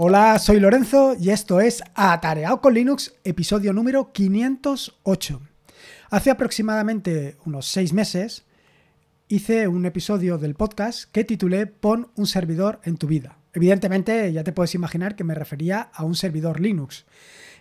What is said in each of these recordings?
Hola, soy Lorenzo y esto es Atareado con Linux, episodio número 508. Hace aproximadamente unos seis meses hice un episodio del podcast que titulé Pon un servidor en tu vida. Evidentemente ya te puedes imaginar que me refería a un servidor Linux.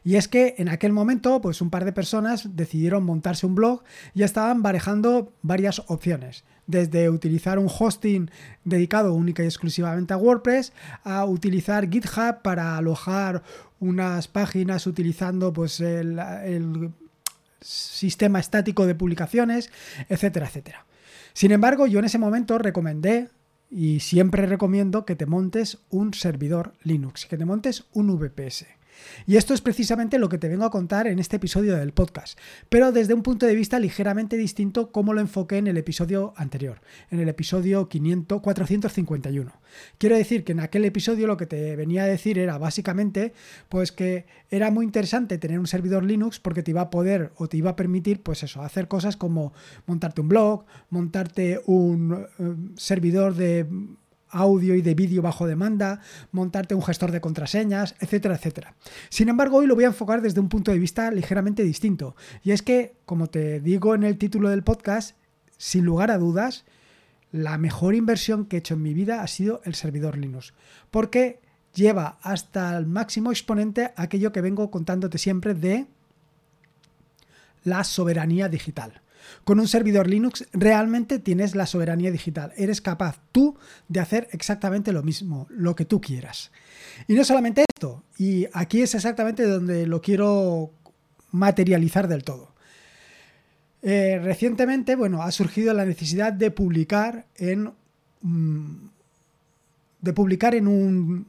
Y es que en aquel momento, pues un par de personas decidieron montarse un blog y estaban barajando varias opciones. Desde utilizar un hosting dedicado única y exclusivamente a WordPress, a utilizar GitHub para alojar unas páginas utilizando pues el, el sistema estático de publicaciones, etcétera, etcétera. Sin embargo, yo en ese momento recomendé y siempre recomiendo que te montes un servidor Linux, que te montes un VPS. Y esto es precisamente lo que te vengo a contar en este episodio del podcast, pero desde un punto de vista ligeramente distinto como lo enfoqué en el episodio anterior, en el episodio 500, 451. Quiero decir que en aquel episodio lo que te venía a decir era básicamente pues que era muy interesante tener un servidor Linux porque te iba a poder o te iba a permitir pues eso, hacer cosas como montarte un blog, montarte un eh, servidor de audio y de vídeo bajo demanda, montarte un gestor de contraseñas, etcétera, etcétera. Sin embargo, hoy lo voy a enfocar desde un punto de vista ligeramente distinto. Y es que, como te digo en el título del podcast, sin lugar a dudas, la mejor inversión que he hecho en mi vida ha sido el servidor Linux. Porque lleva hasta el máximo exponente aquello que vengo contándote siempre de la soberanía digital. Con un servidor Linux realmente tienes la soberanía digital. Eres capaz tú de hacer exactamente lo mismo, lo que tú quieras. Y no solamente esto, y aquí es exactamente donde lo quiero materializar del todo. Eh, recientemente, bueno, ha surgido la necesidad de publicar en mm, de publicar en un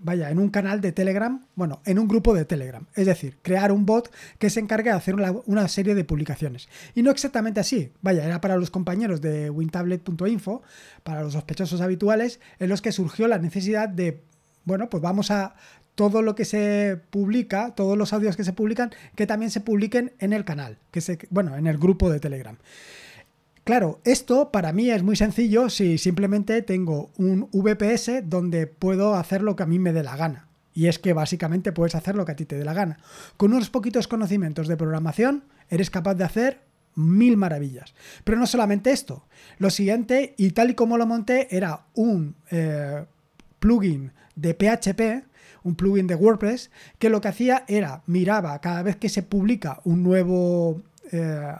vaya, en un canal de Telegram, bueno, en un grupo de Telegram, es decir, crear un bot que se encargue de hacer una, serie de publicaciones. Y no exactamente así, vaya, era para los compañeros de wintablet.info, para los sospechosos habituales, en los que surgió la necesidad de, bueno, pues vamos a todo lo que se publica, todos los audios que se publican, que también se publiquen en el canal, que se, bueno, en el grupo de Telegram. Claro, esto para mí es muy sencillo si simplemente tengo un VPS donde puedo hacer lo que a mí me dé la gana. Y es que básicamente puedes hacer lo que a ti te dé la gana. Con unos poquitos conocimientos de programación eres capaz de hacer mil maravillas. Pero no solamente esto. Lo siguiente, y tal y como lo monté, era un eh, plugin de PHP, un plugin de WordPress, que lo que hacía era miraba cada vez que se publica un nuevo... Eh,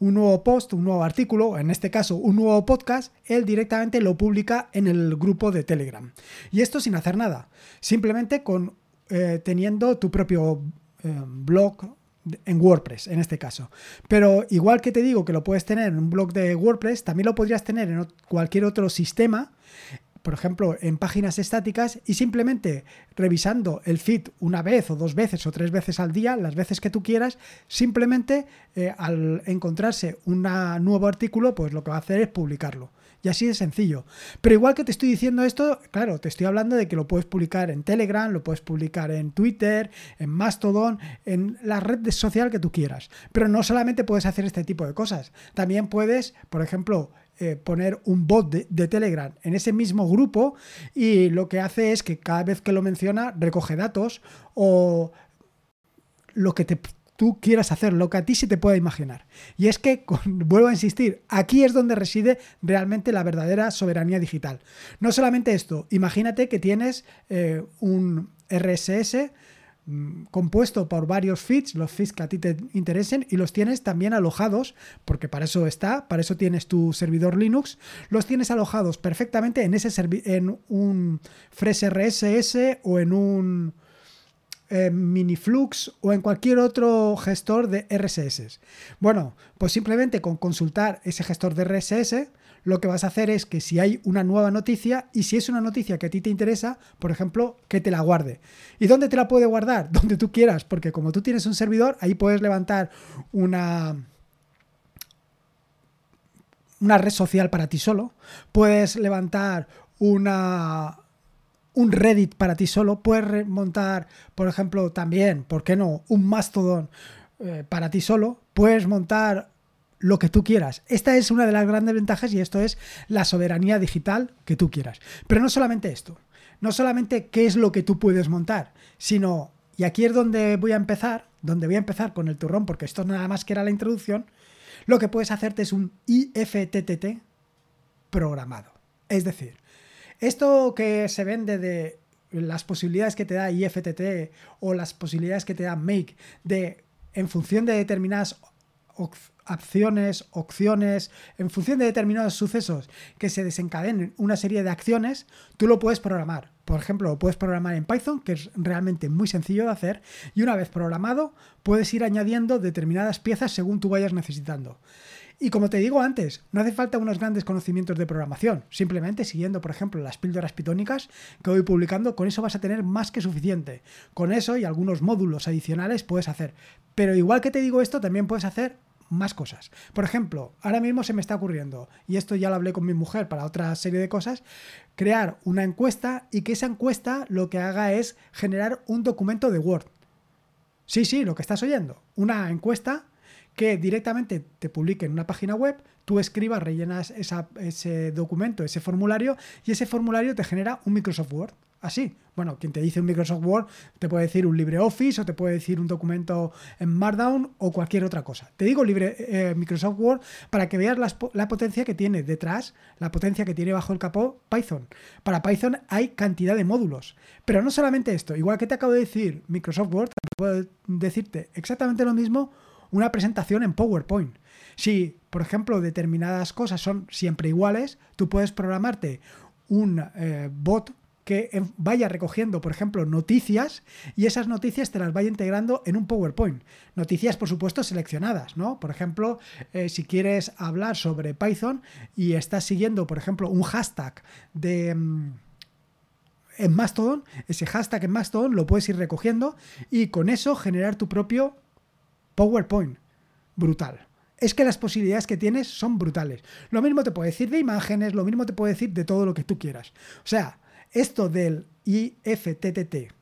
un nuevo post, un nuevo artículo, en este caso un nuevo podcast, él directamente lo publica en el grupo de Telegram. Y esto sin hacer nada, simplemente con eh, teniendo tu propio eh, blog en WordPress, en este caso. Pero igual que te digo que lo puedes tener en un blog de WordPress, también lo podrías tener en cualquier otro sistema por ejemplo, en páginas estáticas y simplemente revisando el feed una vez o dos veces o tres veces al día, las veces que tú quieras, simplemente eh, al encontrarse un nuevo artículo, pues lo que va a hacer es publicarlo. Y así de sencillo. Pero igual que te estoy diciendo esto, claro, te estoy hablando de que lo puedes publicar en Telegram, lo puedes publicar en Twitter, en Mastodon, en la red social que tú quieras. Pero no solamente puedes hacer este tipo de cosas. También puedes, por ejemplo, eh, poner un bot de, Telegram en ese mismo grupo y lo que hace es que cada vez que lo menciona recoge datos o lo que tú quieras hacer, lo que a ti se te pueda imaginar. Y es que, vuelvo a insistir, aquí es donde reside realmente la verdadera soberanía digital. No solamente esto, imagínate que tienes eh, un RSS compuesto por varios feeds, los feeds que a ti te interesen, y los tienes también alojados, porque para eso está, para eso tienes tu servidor Linux, los tienes alojados perfectamente en, ese en un FreshRSS o en un eh, Miniflux o en cualquier otro gestor de RSS. Bueno, pues simplemente con consultar ese gestor de RSS, lo que vas a hacer es que si hay una nueva noticia y si es una noticia que a ti te interesa, por ejemplo, que te la guarde. ¿Y dónde te la puede guardar? Donde tú quieras, porque como tú tienes un servidor, ahí puedes levantar una una red social para ti solo, puedes levantar una un Reddit para ti solo, puedes montar, por ejemplo, también, ¿por qué no? Un Mastodon eh, para ti solo, puedes montar lo que tú quieras. Esta es una de las grandes ventajas y esto es la soberanía digital que tú quieras. Pero no solamente esto. no solamente qué es lo que tú puedes montar, sino, y aquí es donde voy a empezar, donde voy a empezar con el turrón, porque esto nada más que era la introducción, lo que puedes hacerte es un IFTTT programado. Es decir, esto que se vende de las posibilidades que te da IFTT o las posibilidades que te da Make de en función de determinadas acciones, opciones, en función de determinados sucesos que se desencadenen una serie de acciones, tú lo puedes programar. Por ejemplo, lo puedes programar en Python, que es realmente muy sencillo de hacer, y una vez programado, puedes ir añadiendo determinadas piezas según tú vayas necesitando. Y como te digo antes, no hace falta unos grandes conocimientos de programación, simplemente siguiendo, por ejemplo, las píldoras pitónicas que voy publicando, con eso vas a tener más que suficiente. Con eso y algunos módulos adicionales puedes hacer. Pero igual que te digo esto, también puedes hacer más cosas. Por ejemplo, ahora mismo se me está ocurriendo, y esto ya lo hablé con mi mujer para otra serie de cosas, crear una encuesta y que esa encuesta lo que haga es generar un documento de Word. Sí, sí, lo que estás oyendo. Una encuesta que directamente te publique en una página web, tú escribas, rellenas ese documento, ese formulario, y ese formulario te genera un Microsoft Word. Así. Bueno, quien te dice un Microsoft Word te puede decir un LibreOffice o te puede decir un documento en Markdown o cualquier otra cosa. Te digo libre, eh, Microsoft Word para que veas la, potencia que tiene detrás, la potencia que tiene bajo el capó Python. Para Python hay cantidad de módulos. Pero no solamente esto, igual que te acabo de decir Microsoft Word, puedo decirte exactamente lo mismo una presentación en PowerPoint. Si, por ejemplo, determinadas cosas son siempre iguales, tú puedes programarte un eh, bot que vaya recogiendo, por ejemplo, noticias y esas noticias te las vaya integrando en un PowerPoint. Noticias, por supuesto, seleccionadas, ¿no? Por ejemplo, eh, si quieres hablar sobre Python y estás siguiendo, por ejemplo, un hashtag de... Mm, en Mastodon, ese hashtag en Mastodon lo puedes ir recogiendo y con eso generar tu propio PowerPoint. Brutal. Es que las posibilidades que tienes son brutales. Lo mismo te puede decir de imágenes, lo mismo te puede decir de todo lo que tú quieras. O sea, esto del IFTTT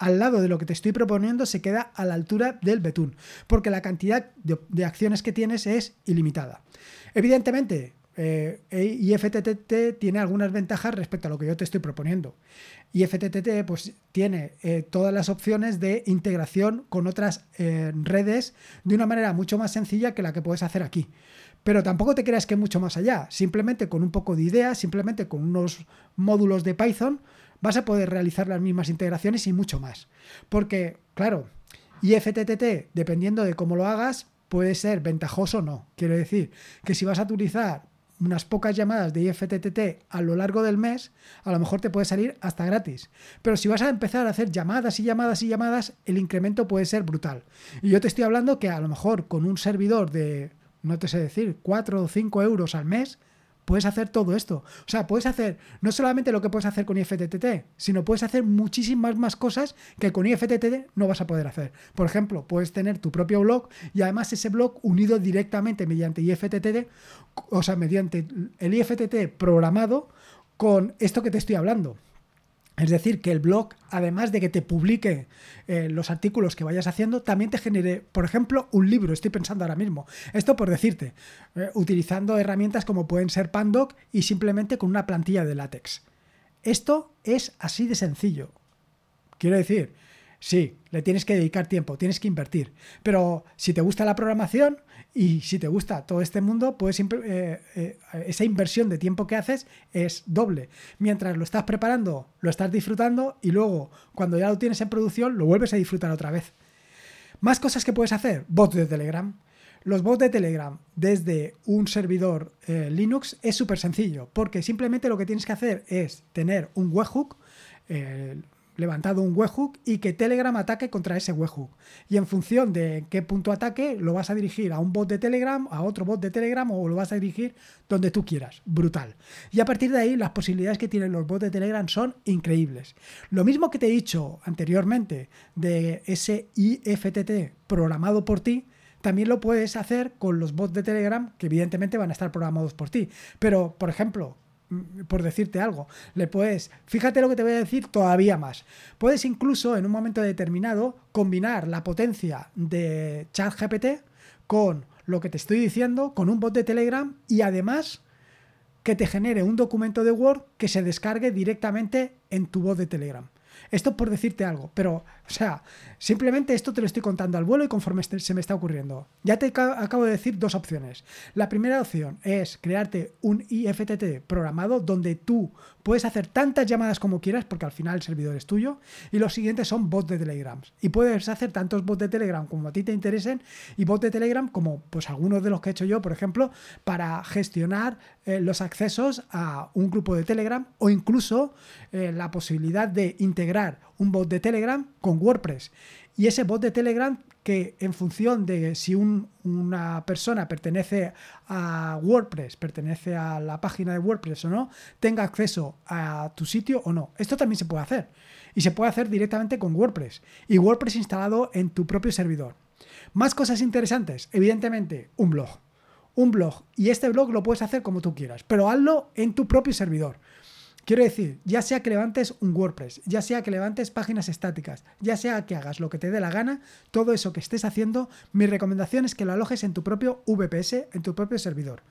al lado de lo que te estoy proponiendo se queda a la altura del betún, porque la cantidad de, acciones que tienes es ilimitada. Evidentemente, eh, IFTTT tiene algunas ventajas respecto a lo que yo te estoy proponiendo. IFTTT pues, tiene eh, todas las opciones de integración con otras eh, redes de una manera mucho más sencilla que la que puedes hacer aquí. Pero tampoco te creas que mucho más allá. Simplemente con un poco de idea, simplemente con unos módulos de Python, vas a poder realizar las mismas integraciones y mucho más. Porque, claro, IFTTT, dependiendo de cómo lo hagas, puede ser ventajoso o no. Quiero decir que si vas a utilizar unas pocas llamadas de IFTTT a lo largo del mes, a lo mejor te puede salir hasta gratis. Pero si vas a empezar a hacer llamadas y llamadas y llamadas, el incremento puede ser brutal. Y yo te estoy hablando que a lo mejor con un servidor de no te sé decir, 4 o 5 euros al mes, puedes hacer todo esto. O sea, puedes hacer no solamente lo que puedes hacer con IFTTT, sino puedes hacer muchísimas más cosas que con IFTTT no vas a poder hacer. Por ejemplo, puedes tener tu propio blog y además ese blog unido directamente mediante IFTTT, o sea, mediante el IFTT programado con esto que te estoy hablando. Es decir, que el blog, además de que te publique eh, los artículos que vayas haciendo, también te genere, por ejemplo, un libro. Estoy pensando ahora mismo. Esto por decirte, eh, utilizando herramientas como pueden ser Pandoc y simplemente con una plantilla de látex. Esto es así de sencillo. Quiero decir, sí, le tienes que dedicar tiempo, tienes que invertir. Pero si te gusta la programación, y si te gusta todo este mundo, pues esa inversión de tiempo que haces es doble. Mientras lo estás preparando, lo estás disfrutando y luego cuando ya lo tienes en producción, lo vuelves a disfrutar otra vez. Más cosas que puedes hacer, bots de Telegram. Los bots de Telegram desde un servidor eh, Linux es súper sencillo, porque simplemente lo que tienes que hacer es tener un webhook, levantado un webhook y que Telegram ataque contra ese webhook. Y en función de qué punto ataque, lo vas a dirigir a un bot de Telegram, a otro bot de Telegram o lo vas a dirigir donde tú quieras. Brutal. Y a partir de ahí, las posibilidades que tienen los bots de Telegram son increíbles. Lo mismo que te he dicho anteriormente de ese IFTT programado por ti, también lo puedes hacer con los bots de Telegram, que evidentemente van a estar programados por ti. Pero, por ejemplo, por decirte algo. Le puedes, fíjate lo que te voy a decir todavía más. Puedes incluso en un momento determinado combinar la potencia de ChatGPT con lo que te estoy diciendo, con un bot de Telegram y además que te genere un documento de Word que se descargue directamente en tu voz de Telegram. Esto por decirte algo, pero, o sea, simplemente esto te lo estoy contando al vuelo y conforme este, se me está ocurriendo. Ya te acabo de decir dos opciones. La primera opción es crearte un IFTT programado donde tú puedes hacer tantas llamadas como quieras porque al final el servidor es tuyo y los siguientes son bots de Telegram. Y puedes hacer tantos bots de Telegram como a ti te interesen y bots de Telegram como pues algunos de los que he hecho yo, por ejemplo, para gestionar eh, los accesos a un grupo de Telegram o incluso eh, la posibilidad de integrar un bot de Telegram con WordPress. Y ese bot de Telegram que en función de si una persona pertenece a WordPress, pertenece a la página de WordPress o no, tenga acceso a tu sitio o no. Esto también se puede hacer. Y se puede hacer directamente con WordPress. Y WordPress instalado en tu propio servidor. Más cosas interesantes. Evidentemente, un blog. Un blog. Y este blog lo puedes hacer como tú quieras. Pero hazlo en tu propio servidor. Quiero decir, ya sea que levantes un WordPress, ya sea que levantes páginas estáticas, ya sea que hagas lo que te dé la gana, todo eso que estés haciendo, mi recomendación es que lo alojes en tu propio VPS, en tu propio servidor.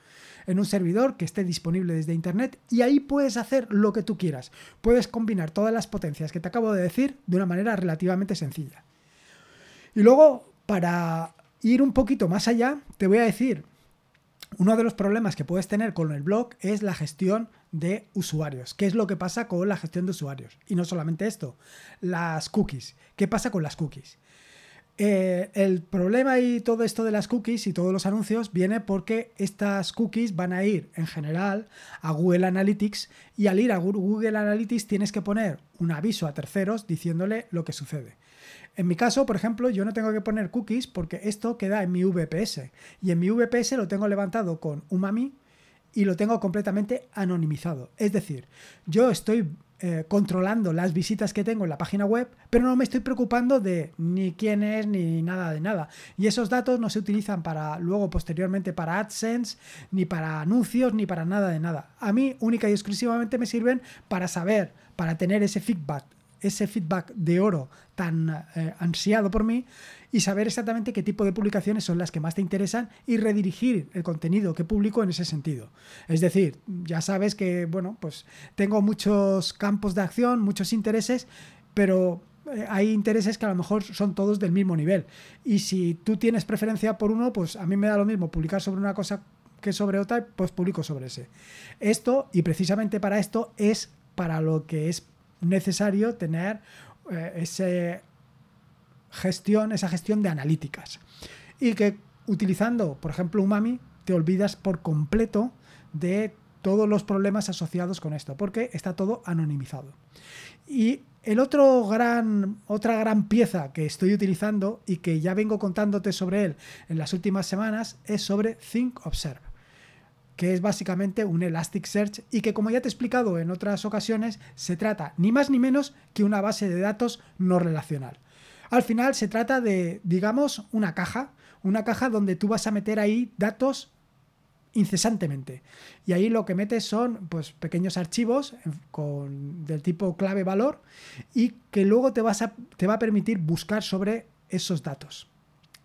En un servidor que esté disponible desde Internet y ahí puedes hacer lo que tú quieras. Puedes combinar todas las potencias que te acabo de decir de una manera relativamente sencilla. Y luego, para ir un poquito más allá, te voy a decir uno de los problemas que puedes tener con el blog es la gestión de usuarios. ¿Qué es lo que pasa con la gestión de usuarios? Y no solamente esto, las cookies. ¿Qué pasa con las cookies? Eh, el problema y todo esto de las cookies y todos los anuncios viene porque estas cookies van a ir en general a Google Analytics y al ir a Google Analytics tienes que poner un aviso a terceros diciéndole lo que sucede. En mi caso, por ejemplo, yo no tengo que poner cookies porque esto queda en mi VPS. Y en mi VPS lo tengo levantado con Umami y lo tengo completamente anonimizado. Es decir, yo estoy eh, controlando las visitas que tengo en la página web, pero no me estoy preocupando de ni quién es ni nada de nada. Y esos datos no se utilizan para luego posteriormente para AdSense, ni para anuncios, ni para nada de nada. A mí única y exclusivamente me sirven para saber, para tener ese feedback ese feedback de oro tan eh, ansiado por mí y saber exactamente qué tipo de publicaciones son las que más te interesan y redirigir el contenido que publico en ese sentido. Es decir, ya sabes que, bueno, pues tengo muchos campos de acción, muchos intereses, pero eh, hay intereses que a lo mejor son todos del mismo nivel. Y si tú tienes preferencia por uno, pues a mí me da lo mismo publicar sobre una cosa que sobre otra, pues publico sobre ese. Esto, y precisamente para esto, es para lo que es necesario tener eh, ese gestión, esa gestión de analíticas. Y que utilizando, por ejemplo, Umami, te olvidas por completo de todos los problemas asociados con esto, porque está todo anonimizado. Y el otro gran, otra gran pieza que estoy utilizando y que ya vengo contándote sobre él en las últimas semanas es sobre Think Observe que es básicamente un Elasticsearch y que como ya te he explicado en otras ocasiones, se trata ni más ni menos que una base de datos no relacional. Al final se trata de, digamos, una caja, una caja donde tú vas a meter ahí datos incesantemente. Y ahí lo que metes son pues, pequeños archivos con, del tipo clave valor y que luego te, vas a, te va a permitir buscar sobre esos datos.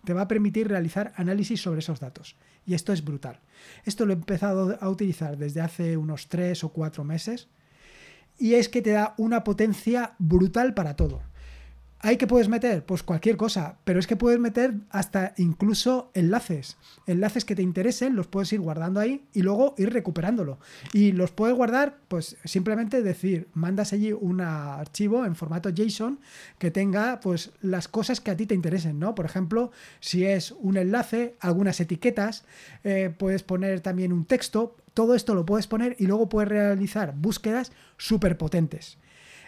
Te va a permitir realizar análisis sobre esos datos. Y esto es brutal. Esto lo he empezado a utilizar desde hace unos 3 o 4 meses. Y es que te da una potencia brutal para todo. ¿Hay que puedes meter? Pues cualquier cosa, pero es que puedes meter hasta incluso enlaces. Enlaces que te interesen, los puedes ir guardando ahí y luego ir recuperándolo. Y los puedes guardar, pues simplemente decir, mandas allí un archivo en formato JSON que tenga pues las cosas que a ti te interesen, ¿no? Por ejemplo, si es un enlace, algunas etiquetas, eh, puedes poner también un texto, todo esto lo puedes poner y luego puedes realizar búsquedas súper potentes.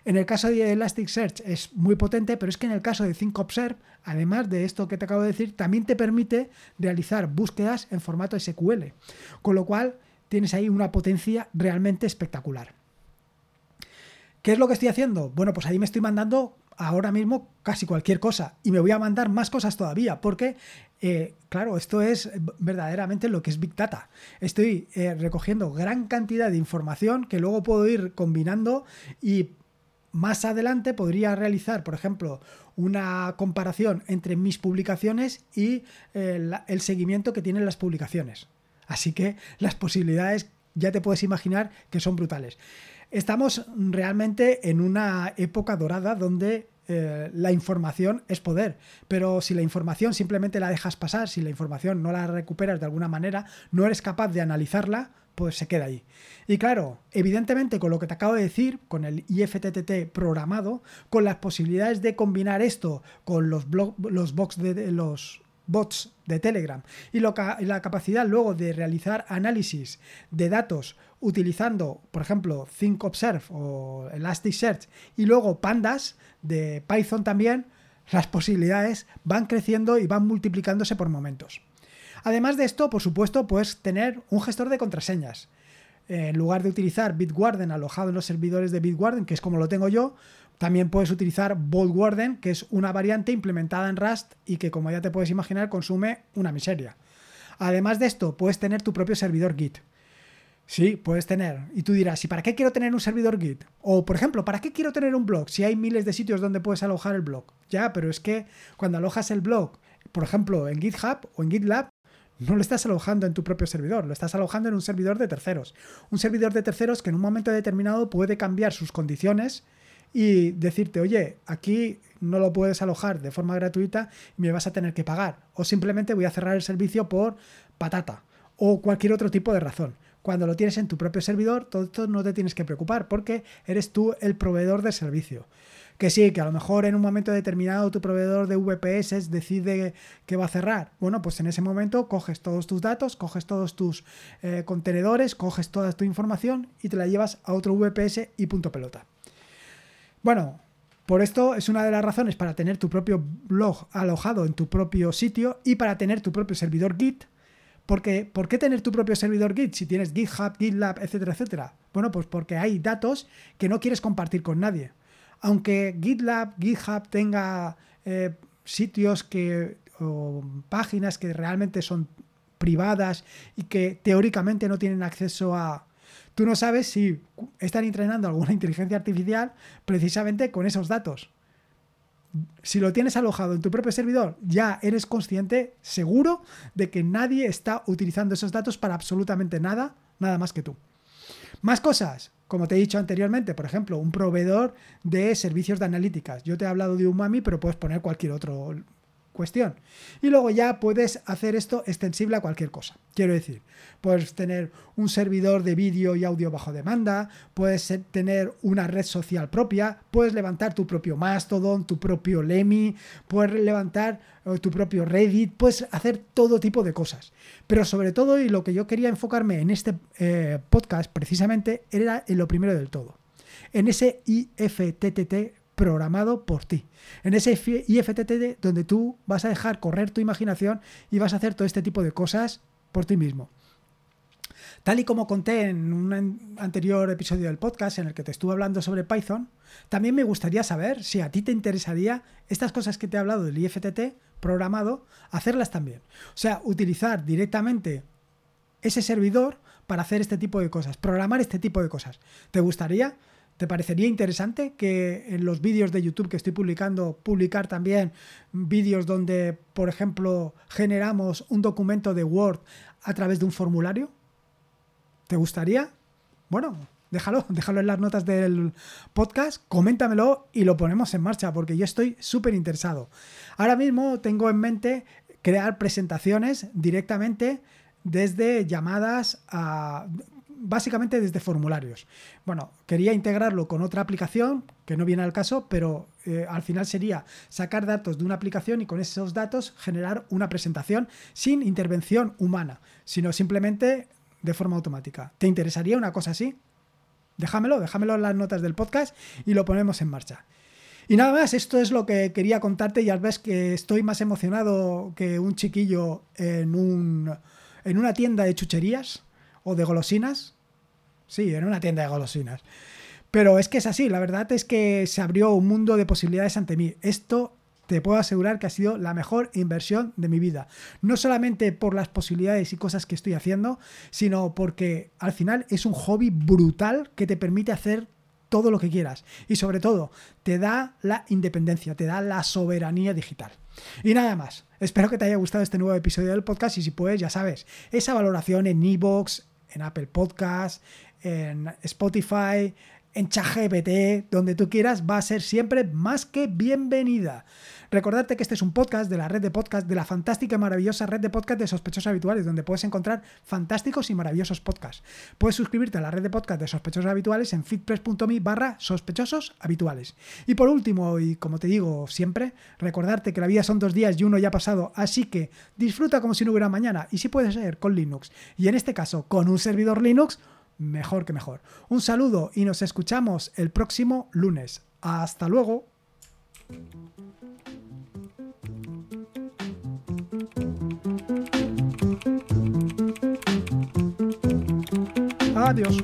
En el caso de Elasticsearch es muy potente, pero es que en el caso de ThinkObserve, además de esto que te acabo de decir, también te permite realizar búsquedas en formato SQL, con lo cual tienes ahí una potencia realmente espectacular. ¿Qué es lo que estoy haciendo? Bueno, pues ahí me estoy mandando ahora mismo casi cualquier cosa y me voy a mandar más cosas todavía porque, eh, claro, esto es verdaderamente lo que es Big Data. Estoy eh, recogiendo gran cantidad de información que luego puedo ir combinando y más adelante podría realizar, por ejemplo, una comparación entre mis publicaciones y el, seguimiento que tienen las publicaciones. Así que las posibilidades ya te puedes imaginar que son brutales. Estamos realmente en una época dorada donde eh, la información es poder, pero si la información simplemente la dejas pasar, si la información no la recuperas de alguna manera, no eres capaz de analizarla, pues se queda ahí. Y claro, evidentemente con lo que te acabo de decir, con el IFTTT programado, con las posibilidades de combinar esto con los, los, de, los bots de Telegram y, la capacidad luego de realizar análisis de datos utilizando, por ejemplo, ThinkObserve o Elasticsearch y luego Pandas de Python también, las posibilidades van creciendo y van multiplicándose por momentos. Además de esto, por supuesto, puedes tener un gestor de contraseñas. En lugar de utilizar Bitwarden alojado en los servidores de Bitwarden, que es como lo tengo yo, también puedes utilizar Warden, que es una variante implementada en Rust y que, como ya te puedes imaginar, consume una miseria. Además de esto, puedes tener tu propio servidor Git. Sí, puedes tener. Y tú dirás, ¿y para qué quiero tener un servidor Git? O, por ejemplo, ¿para qué quiero tener un blog? Si hay miles de sitios donde puedes alojar el blog. Ya, pero es que cuando alojas el blog, por ejemplo, en GitHub o en GitLab, no lo estás alojando en tu propio servidor, lo estás alojando en un servidor de terceros. Un servidor de terceros que en un momento determinado puede cambiar sus condiciones y decirte, oye, aquí no lo puedes alojar de forma gratuita y me vas a tener que pagar. O simplemente voy a cerrar el servicio por patata o cualquier otro tipo de razón. Cuando lo tienes en tu propio servidor, todo esto no te tienes que preocupar porque eres tú el proveedor del servicio. Que sí, que a lo mejor en un momento determinado tu proveedor de VPS decide que va a cerrar. Bueno, pues en ese momento coges todos tus datos, coges todos tus eh, contenedores, coges toda tu información y te la llevas a otro VPS y punto pelota. Bueno, por esto es una de las razones para tener tu propio blog alojado en tu propio sitio y para tener tu propio servidor Git. Porque, ¿Por qué tener tu propio servidor Git si tienes GitHub, GitLab, etcétera, etcétera? Bueno, pues porque hay datos que no quieres compartir con nadie. Aunque GitLab, GitHub tenga eh, sitios que, o páginas que realmente son privadas y que teóricamente no tienen acceso a, Tú no sabes si están entrenando alguna inteligencia artificial precisamente con esos datos. Si lo tienes alojado en tu propio servidor, ya eres consciente, seguro, de que nadie está utilizando esos datos para absolutamente nada, nada más que tú. Más cosas, como te he dicho anteriormente, por ejemplo, un proveedor de servicios de analíticas. Yo te he hablado de Umami, pero puedes poner cualquier otro cuestión. Y luego ya puedes hacer esto extensible a cualquier cosa. Quiero decir, puedes tener un servidor de vídeo y audio bajo demanda, puedes tener una red social propia, puedes levantar tu propio Mastodon, tu propio Lemmy, puedes levantar eh, tu propio Reddit, puedes hacer todo tipo de cosas. Pero sobre todo, y lo que yo quería enfocarme en este eh, podcast precisamente, era en lo primero del todo. En ese IFTTT programado por ti. En ese IFTTT donde tú vas a dejar correr tu imaginación y vas a hacer todo este tipo de cosas por ti mismo. Tal y como conté en un anterior episodio del podcast en el que te estuve hablando sobre Python, también me gustaría saber si a ti te interesaría estas cosas que te he hablado del IFTT programado, hacerlas también. O sea, utilizar directamente ese servidor para hacer este tipo de cosas, programar este tipo de cosas. ¿Te gustaría? ¿Te parecería interesante que en los vídeos de YouTube que estoy publicando, publicar también vídeos donde, por ejemplo, generamos un documento de Word a través de un formulario? ¿Te gustaría? Bueno, déjalo, déjalo en las notas del podcast, coméntamelo y lo ponemos en marcha porque yo estoy súper interesado. Ahora mismo tengo en mente crear presentaciones directamente desde llamadas a básicamente desde formularios. Bueno, quería integrarlo con otra aplicación, que no viene al caso, pero eh, al final sería sacar datos de una aplicación y con esos datos generar una presentación sin intervención humana, sino simplemente de forma automática. ¿Te interesaría una cosa así? Déjamelo, déjamelo en las notas del podcast y lo ponemos en marcha. Y nada más, esto es lo que quería contarte. Ya ves que estoy más emocionado que un chiquillo en, un, en una tienda de chucherías o de golosinas. Sí, en una tienda de golosinas. Pero es que es así, la verdad es que se abrió un mundo de posibilidades ante mí. Esto te puedo asegurar que ha sido la mejor inversión de mi vida. No solamente por las posibilidades y cosas que estoy haciendo, sino porque al final es un hobby brutal que te permite hacer todo lo que quieras. Y sobre todo, te da la independencia, te da la soberanía digital. Y nada más. Espero que te haya gustado este nuevo episodio del podcast y si puedes, ya sabes, esa valoración en iVoox, en Apple Podcast, en Spotify, en ChatGPT, donde tú quieras, va a ser siempre más que bienvenida. Recordarte que este es un podcast de la red de podcast, de la fantástica y maravillosa red de podcast de sospechosos habituales, donde puedes encontrar fantásticos y maravillosos podcasts. Puedes suscribirte a la red de podcast de sospechosos habituales en fitpress.me barra sospechosos habituales. Y por último, y como te digo siempre, recordarte que la vida son dos días y uno ya ha pasado, así que disfruta como si no hubiera mañana, y si puede ser con Linux, y en este caso con un servidor Linux, mejor que mejor. Un saludo y nos escuchamos el próximo lunes. Hasta luego. Adiós.